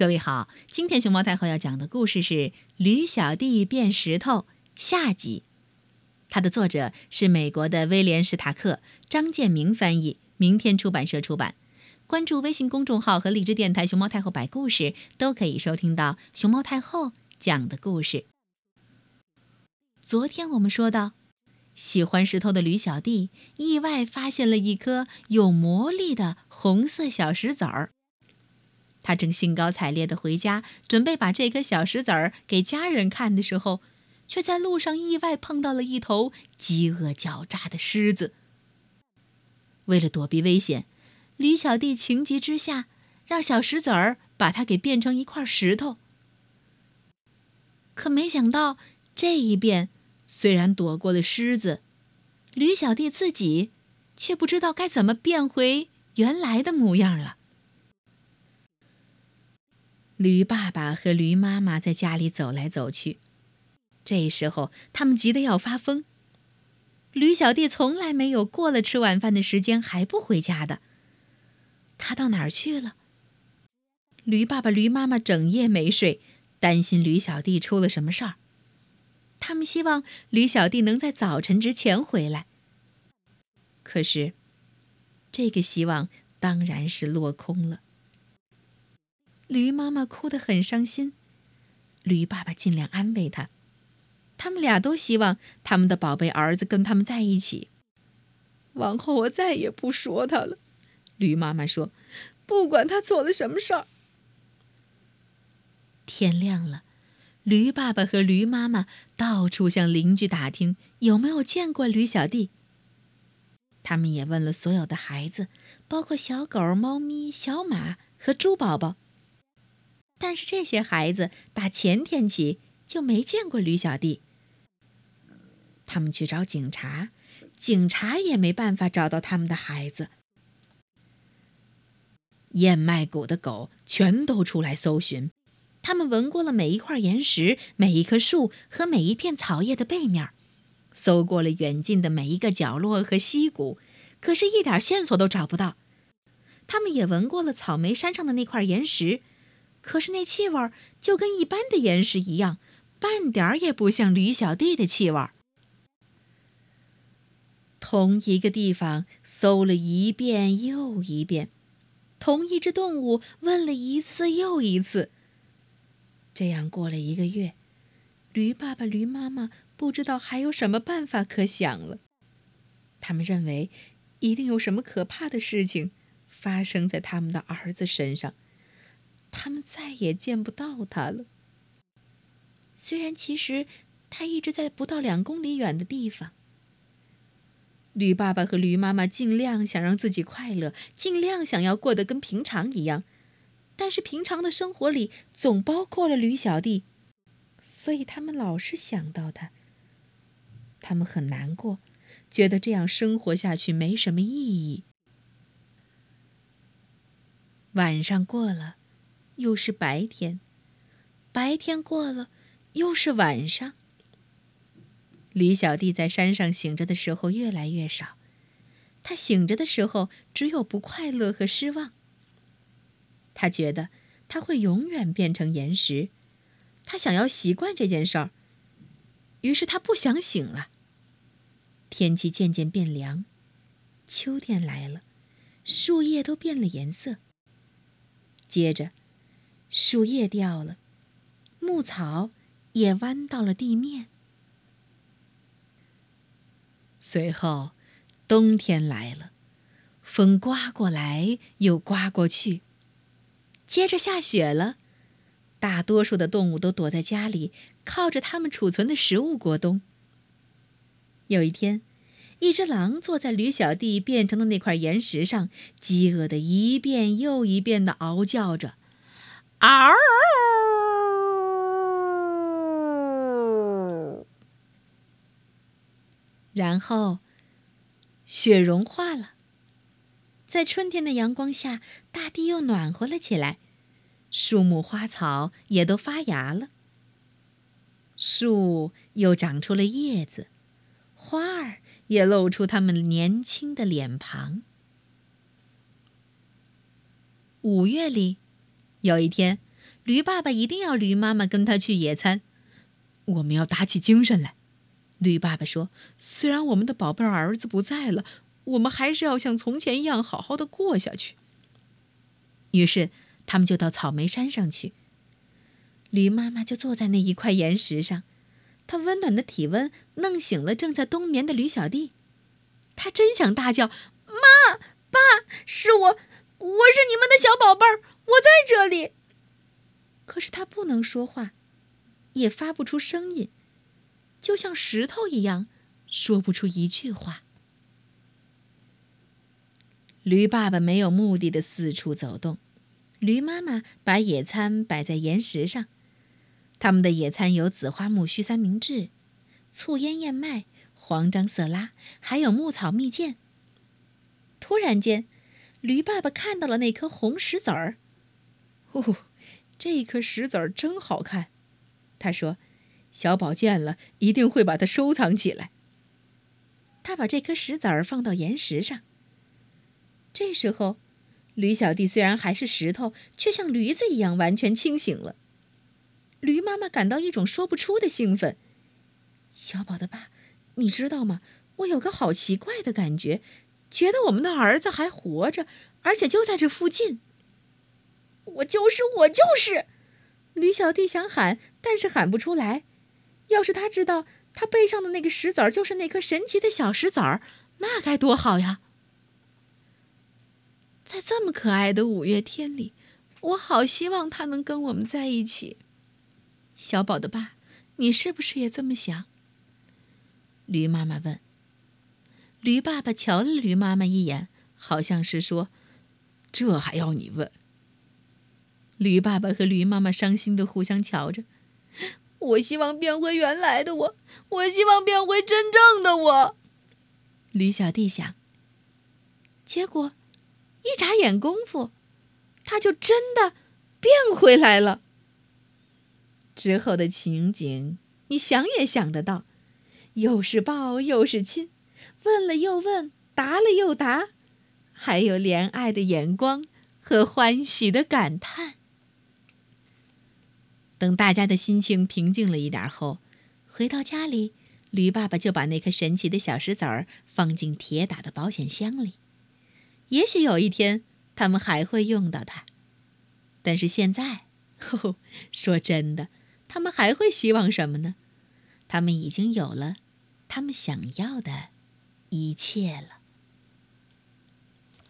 各位好，今天熊猫太后要讲的故事是《驴小弟变石头》下集。它的作者是美国的威廉·史塔克，张建明翻译，明天出版社出版。关注微信公众号和荔枝电台“熊猫太后摆故事”，都可以收听到熊猫太后讲的故事。昨天我们说到，喜欢石头的驴小弟意外发现了一颗有魔力的红色小石子儿。他正兴高采烈地回家，准备把这颗小石子儿给家人看的时候，却在路上意外碰到了一头饥饿狡诈的狮子。为了躲避危险，驴小弟情急之下，让小石子儿把它给变成一块石头。可没想到，这一变虽然躲过了狮子，驴小弟自己却不知道该怎么变回原来的模样了。驴爸爸和驴妈妈在家里走来走去，这时候他们急得要发疯。驴小弟从来没有过了吃晚饭的时间还不回家的，他到哪儿去了？驴爸爸、驴妈妈整夜没睡，担心驴小弟出了什么事儿。他们希望驴小弟能在早晨之前回来。可是，这个希望当然是落空了。驴妈妈哭得很伤心，驴爸爸尽量安慰她。他们俩都希望他们的宝贝儿子跟他们在一起。往后我再也不说他了，驴妈妈说：“不管他做了什么事儿。”天亮了，驴爸爸和驴妈妈到处向邻居打听有没有见过驴小弟。他们也问了所有的孩子，包括小狗、猫咪、小马和猪宝宝。但是这些孩子打前天起就没见过驴小弟。他们去找警察，警察也没办法找到他们的孩子。燕麦谷的狗全都出来搜寻，他们闻过了每一块岩石、每一棵树和每一片草叶的背面，搜过了远近的每一个角落和溪谷，可是一点线索都找不到。他们也闻过了草莓山上的那块岩石。可是那气味就跟一般的岩石一样，半点儿也不像驴小弟的气味。同一个地方搜了一遍又一遍，同一只动物问了一次又一次。这样过了一个月，驴爸爸、驴妈妈不知道还有什么办法可想了。他们认为，一定有什么可怕的事情发生在他们的儿子身上。他们再也见不到他了。虽然其实他一直在不到两公里远的地方。驴爸爸和驴妈妈尽量想让自己快乐，尽量想要过得跟平常一样，但是平常的生活里总包括了驴小弟，所以他们老是想到他。他们很难过，觉得这样生活下去没什么意义。晚上过了。又是白天，白天过了，又是晚上。李小弟在山上醒着的时候越来越少，他醒着的时候只有不快乐和失望。他觉得他会永远变成岩石，他想要习惯这件事儿，于是他不想醒了。天气渐渐变凉，秋天来了，树叶都变了颜色。接着。树叶掉了，牧草也弯到了地面。随后，冬天来了，风刮过来又刮过去。接着下雪了，大多数的动物都躲在家里，靠着它们储存的食物过冬。有一天，一只狼坐在驴小弟变成的那块岩石上，饥饿的一遍又一遍的嗷叫着。嗷！然后，雪融化了。在春天的阳光下，大地又暖和了起来，树木花草也都发芽了。树又长出了叶子，花儿也露出它们年轻的脸庞。五月里。有一天，驴爸爸一定要驴妈妈跟他去野餐。我们要打起精神来，驴爸爸说：“虽然我们的宝贝儿子不在了，我们还是要像从前一样好好的过下去。”于是他们就到草莓山上去。驴妈妈就坐在那一块岩石上，她温暖的体温弄醒了正在冬眠的驴小弟。他真想大叫：“妈，爸，是我，我是你们的小宝贝儿，我在这里。”可是他不能说话。也发不出声音，就像石头一样，说不出一句话。驴爸爸没有目的的四处走动，驴妈妈把野餐摆在岩石上。他们的野餐有紫花苜蓿三明治、醋腌燕麦、黄樟色拉，还有牧草蜜饯。突然间，驴爸爸看到了那颗红石子儿。哦，这颗石子儿真好看。他说：“小宝见了一定会把它收藏起来。”他把这颗石子儿放到岩石上。这时候，驴小弟虽然还是石头，却像驴子一样完全清醒了。驴妈妈感到一种说不出的兴奋。小宝的爸，你知道吗？我有个好奇怪的感觉，觉得我们的儿子还活着，而且就在这附近。我就是，我就是。驴小弟想喊，但是喊不出来。要是他知道他背上的那个石子儿就是那颗神奇的小石子儿，那该多好呀！在这么可爱的五月天里，我好希望他能跟我们在一起。小宝的爸，你是不是也这么想？驴妈妈问。驴爸爸瞧了驴妈妈一眼，好像是说：“这还要你问？”驴爸爸和驴妈妈伤心的互相瞧着。我希望变回原来的我，我希望变回真正的我。驴小弟想。结果，一眨眼功夫，他就真的变回来了。之后的情景，你想也想得到，又是抱又是亲，问了又问，答了又答，还有怜爱的眼光和欢喜的感叹。等大家的心情平静了一点后，回到家里，驴爸爸就把那颗神奇的小石子儿放进铁打的保险箱里。也许有一天他们还会用到它，但是现在，说真的，他们还会希望什么呢？他们已经有了他们想要的一切了。